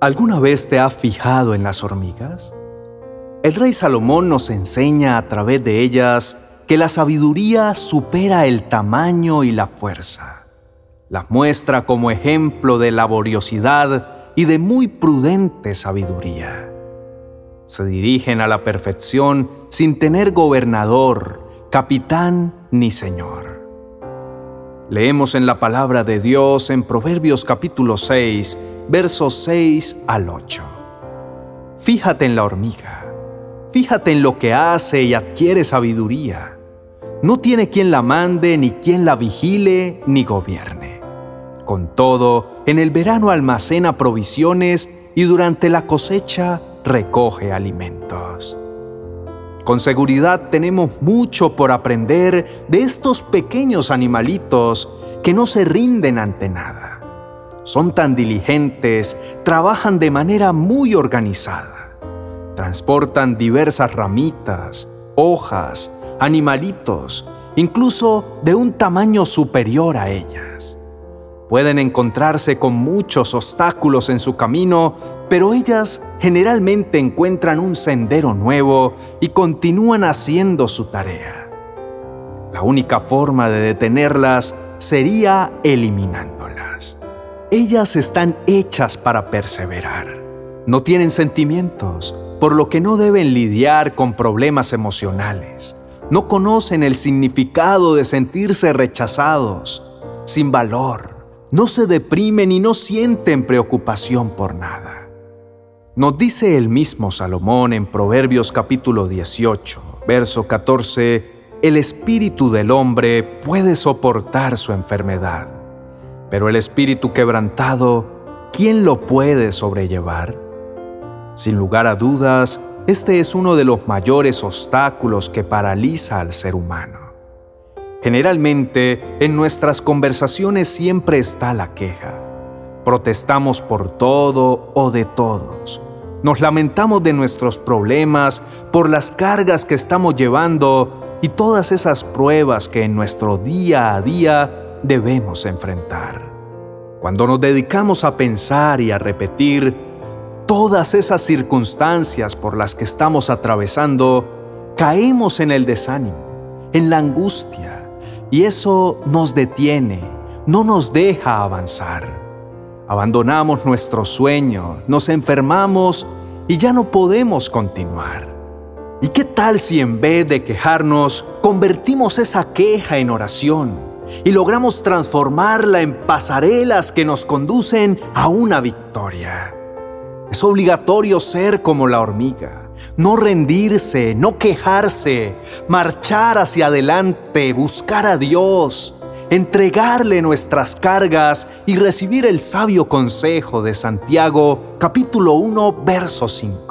¿Alguna vez te has fijado en las hormigas? El rey Salomón nos enseña a través de ellas que la sabiduría supera el tamaño y la fuerza. Las muestra como ejemplo de laboriosidad y de muy prudente sabiduría. Se dirigen a la perfección sin tener gobernador, capitán ni señor. Leemos en la palabra de Dios en Proverbios capítulo 6, versos 6 al 8. Fíjate en la hormiga, fíjate en lo que hace y adquiere sabiduría. No tiene quien la mande, ni quien la vigile, ni gobierne. Con todo, en el verano almacena provisiones y durante la cosecha recoge alimentos. Con seguridad tenemos mucho por aprender de estos pequeños animalitos que no se rinden ante nada son tan diligentes, trabajan de manera muy organizada. Transportan diversas ramitas, hojas, animalitos, incluso de un tamaño superior a ellas. Pueden encontrarse con muchos obstáculos en su camino, pero ellas generalmente encuentran un sendero nuevo y continúan haciendo su tarea. La única forma de detenerlas sería eliminándolas. Ellas están hechas para perseverar. No tienen sentimientos, por lo que no deben lidiar con problemas emocionales. No conocen el significado de sentirse rechazados, sin valor. No se deprimen y no sienten preocupación por nada. Nos dice el mismo Salomón en Proverbios capítulo 18, verso 14, el espíritu del hombre puede soportar su enfermedad pero el espíritu quebrantado, ¿quién lo puede sobrellevar? Sin lugar a dudas, este es uno de los mayores obstáculos que paraliza al ser humano. Generalmente, en nuestras conversaciones siempre está la queja. Protestamos por todo o de todos. Nos lamentamos de nuestros problemas, por las cargas que estamos llevando y todas esas pruebas que en nuestro día a día debemos enfrentar. Cuando nos dedicamos a pensar y a repetir todas esas circunstancias por las que estamos atravesando, caemos en el desánimo, en la angustia, y eso nos detiene, no nos deja avanzar. Abandonamos nuestro sueño, nos enfermamos y ya no podemos continuar. ¿Y qué tal si en vez de quejarnos, convertimos esa queja en oración? Y logramos transformarla en pasarelas que nos conducen a una victoria. Es obligatorio ser como la hormiga, no rendirse, no quejarse, marchar hacia adelante, buscar a Dios, entregarle nuestras cargas y recibir el sabio consejo de Santiago capítulo 1 verso 5.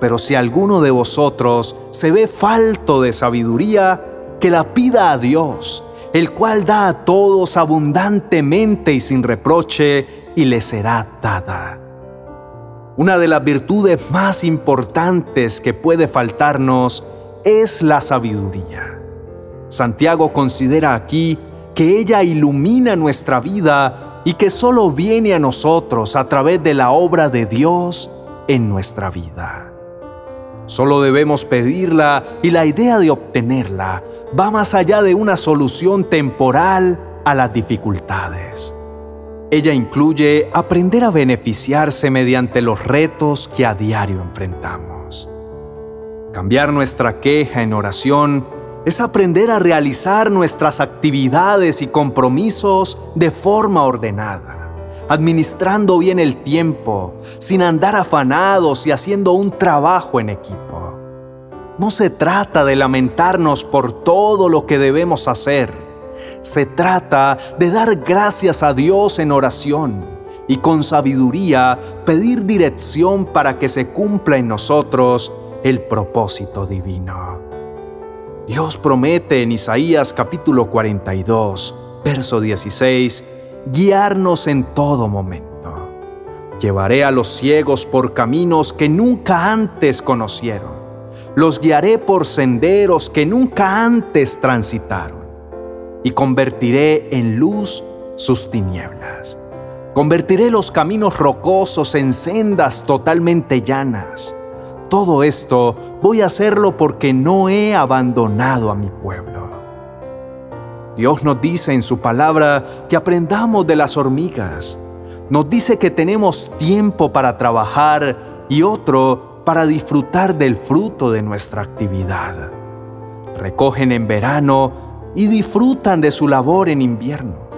Pero si alguno de vosotros se ve falto de sabiduría, que la pida a Dios, el cual da a todos abundantemente y sin reproche, y le será dada. Una de las virtudes más importantes que puede faltarnos es la sabiduría. Santiago considera aquí que ella ilumina nuestra vida y que solo viene a nosotros a través de la obra de Dios en nuestra vida. Solo debemos pedirla y la idea de obtenerla va más allá de una solución temporal a las dificultades. Ella incluye aprender a beneficiarse mediante los retos que a diario enfrentamos. Cambiar nuestra queja en oración es aprender a realizar nuestras actividades y compromisos de forma ordenada, administrando bien el tiempo, sin andar afanados y haciendo un trabajo en equipo. No se trata de lamentarnos por todo lo que debemos hacer. Se trata de dar gracias a Dios en oración y con sabiduría pedir dirección para que se cumpla en nosotros el propósito divino. Dios promete en Isaías capítulo 42, verso 16, guiarnos en todo momento. Llevaré a los ciegos por caminos que nunca antes conocieron los guiaré por senderos que nunca antes transitaron, y convertiré en luz sus tinieblas. Convertiré los caminos rocosos en sendas totalmente llanas. Todo esto voy a hacerlo porque no he abandonado a mi pueblo. Dios nos dice en su palabra que aprendamos de las hormigas. Nos dice que tenemos tiempo para trabajar y otro para disfrutar del fruto de nuestra actividad. Recogen en verano y disfrutan de su labor en invierno.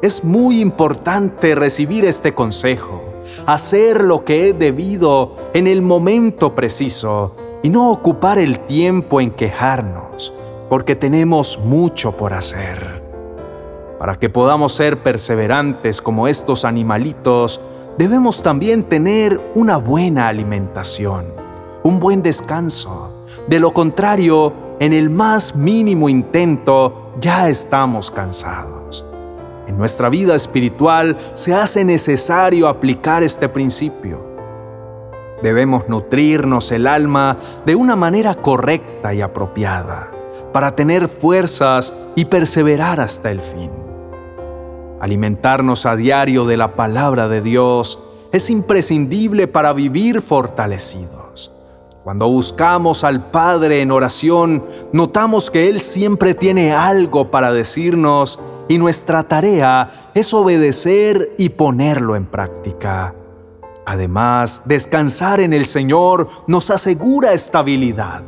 Es muy importante recibir este consejo, hacer lo que es debido en el momento preciso y no ocupar el tiempo en quejarnos, porque tenemos mucho por hacer. Para que podamos ser perseverantes como estos animalitos, debemos también tener una buena alimentación, un buen descanso. De lo contrario, en el más mínimo intento ya estamos cansados. En nuestra vida espiritual se hace necesario aplicar este principio. Debemos nutrirnos el alma de una manera correcta y apropiada para tener fuerzas y perseverar hasta el fin. Alimentarnos a diario de la palabra de Dios es imprescindible para vivir fortalecidos. Cuando buscamos al Padre en oración, notamos que Él siempre tiene algo para decirnos y nuestra tarea es obedecer y ponerlo en práctica. Además, descansar en el Señor nos asegura estabilidad.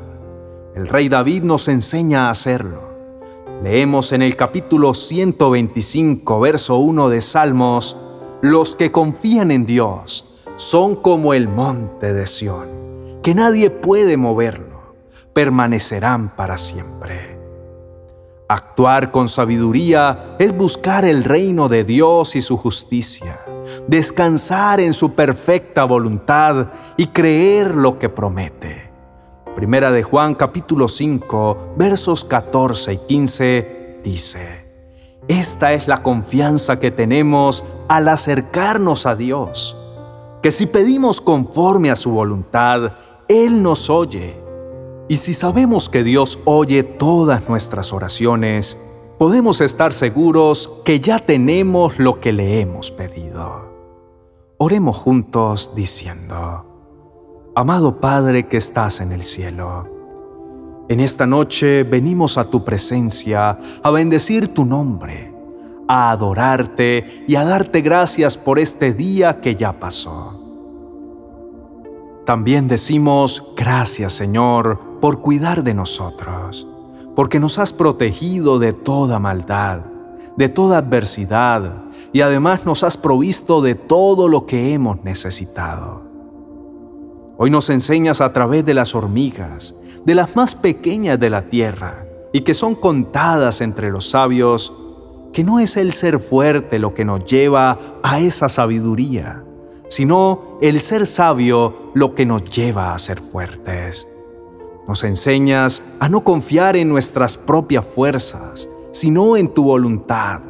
El rey David nos enseña a hacerlo. Leemos en el capítulo 125, verso 1 de Salmos, Los que confían en Dios son como el monte de Sión, que nadie puede moverlo, permanecerán para siempre. Actuar con sabiduría es buscar el reino de Dios y su justicia, descansar en su perfecta voluntad y creer lo que promete. Primera de Juan capítulo 5 versos 14 y 15 dice, Esta es la confianza que tenemos al acercarnos a Dios, que si pedimos conforme a su voluntad, Él nos oye y si sabemos que Dios oye todas nuestras oraciones, podemos estar seguros que ya tenemos lo que le hemos pedido. Oremos juntos diciendo, Amado Padre que estás en el cielo, en esta noche venimos a tu presencia a bendecir tu nombre, a adorarte y a darte gracias por este día que ya pasó. También decimos, gracias Señor por cuidar de nosotros, porque nos has protegido de toda maldad, de toda adversidad, y además nos has provisto de todo lo que hemos necesitado. Hoy nos enseñas a través de las hormigas, de las más pequeñas de la tierra, y que son contadas entre los sabios, que no es el ser fuerte lo que nos lleva a esa sabiduría, sino el ser sabio lo que nos lleva a ser fuertes. Nos enseñas a no confiar en nuestras propias fuerzas, sino en tu voluntad,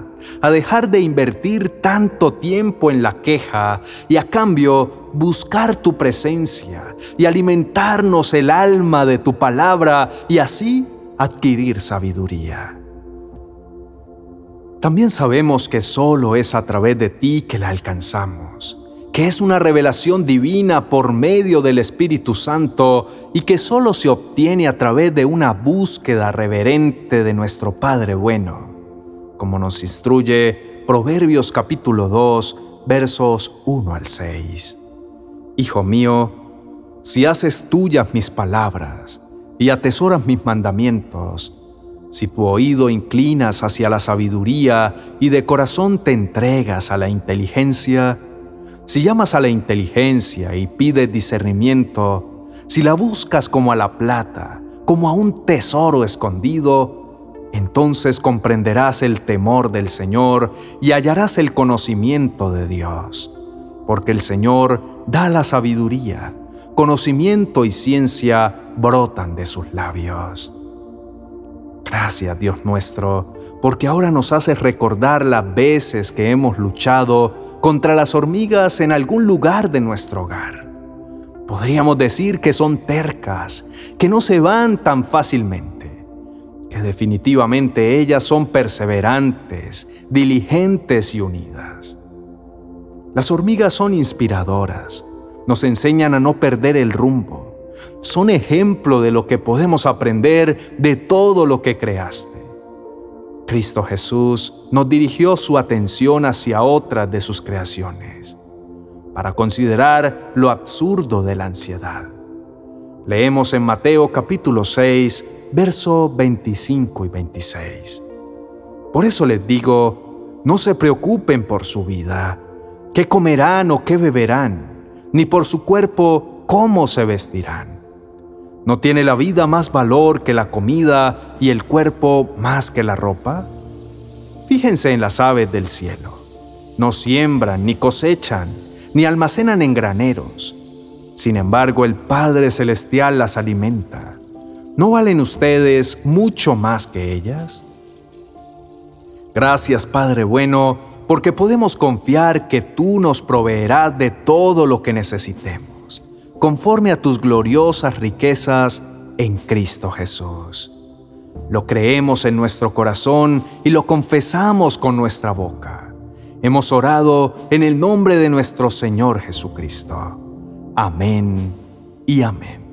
a dejar de invertir tanto tiempo en la queja y a cambio buscar tu presencia y alimentarnos el alma de tu palabra y así adquirir sabiduría. También sabemos que solo es a través de ti que la alcanzamos que es una revelación divina por medio del Espíritu Santo y que solo se obtiene a través de una búsqueda reverente de nuestro Padre bueno, como nos instruye Proverbios capítulo 2, versos 1 al 6. Hijo mío, si haces tuyas mis palabras y atesoras mis mandamientos, si tu oído inclinas hacia la sabiduría y de corazón te entregas a la inteligencia, si llamas a la inteligencia y pides discernimiento, si la buscas como a la plata, como a un tesoro escondido, entonces comprenderás el temor del Señor y hallarás el conocimiento de Dios, porque el Señor da la sabiduría, conocimiento y ciencia brotan de sus labios. Gracias Dios nuestro, porque ahora nos haces recordar las veces que hemos luchado contra las hormigas en algún lugar de nuestro hogar. Podríamos decir que son tercas, que no se van tan fácilmente, que definitivamente ellas son perseverantes, diligentes y unidas. Las hormigas son inspiradoras, nos enseñan a no perder el rumbo, son ejemplo de lo que podemos aprender de todo lo que creaste. Cristo Jesús nos dirigió su atención hacia otras de sus creaciones, para considerar lo absurdo de la ansiedad. Leemos en Mateo capítulo 6, verso 25 y 26. Por eso les digo, no se preocupen por su vida, qué comerán o qué beberán, ni por su cuerpo cómo se vestirán. ¿No tiene la vida más valor que la comida y el cuerpo más que la ropa? Fíjense en las aves del cielo. No siembran, ni cosechan, ni almacenan en graneros. Sin embargo, el Padre Celestial las alimenta. ¿No valen ustedes mucho más que ellas? Gracias, Padre bueno, porque podemos confiar que tú nos proveerás de todo lo que necesitemos conforme a tus gloriosas riquezas en Cristo Jesús. Lo creemos en nuestro corazón y lo confesamos con nuestra boca. Hemos orado en el nombre de nuestro Señor Jesucristo. Amén y amén.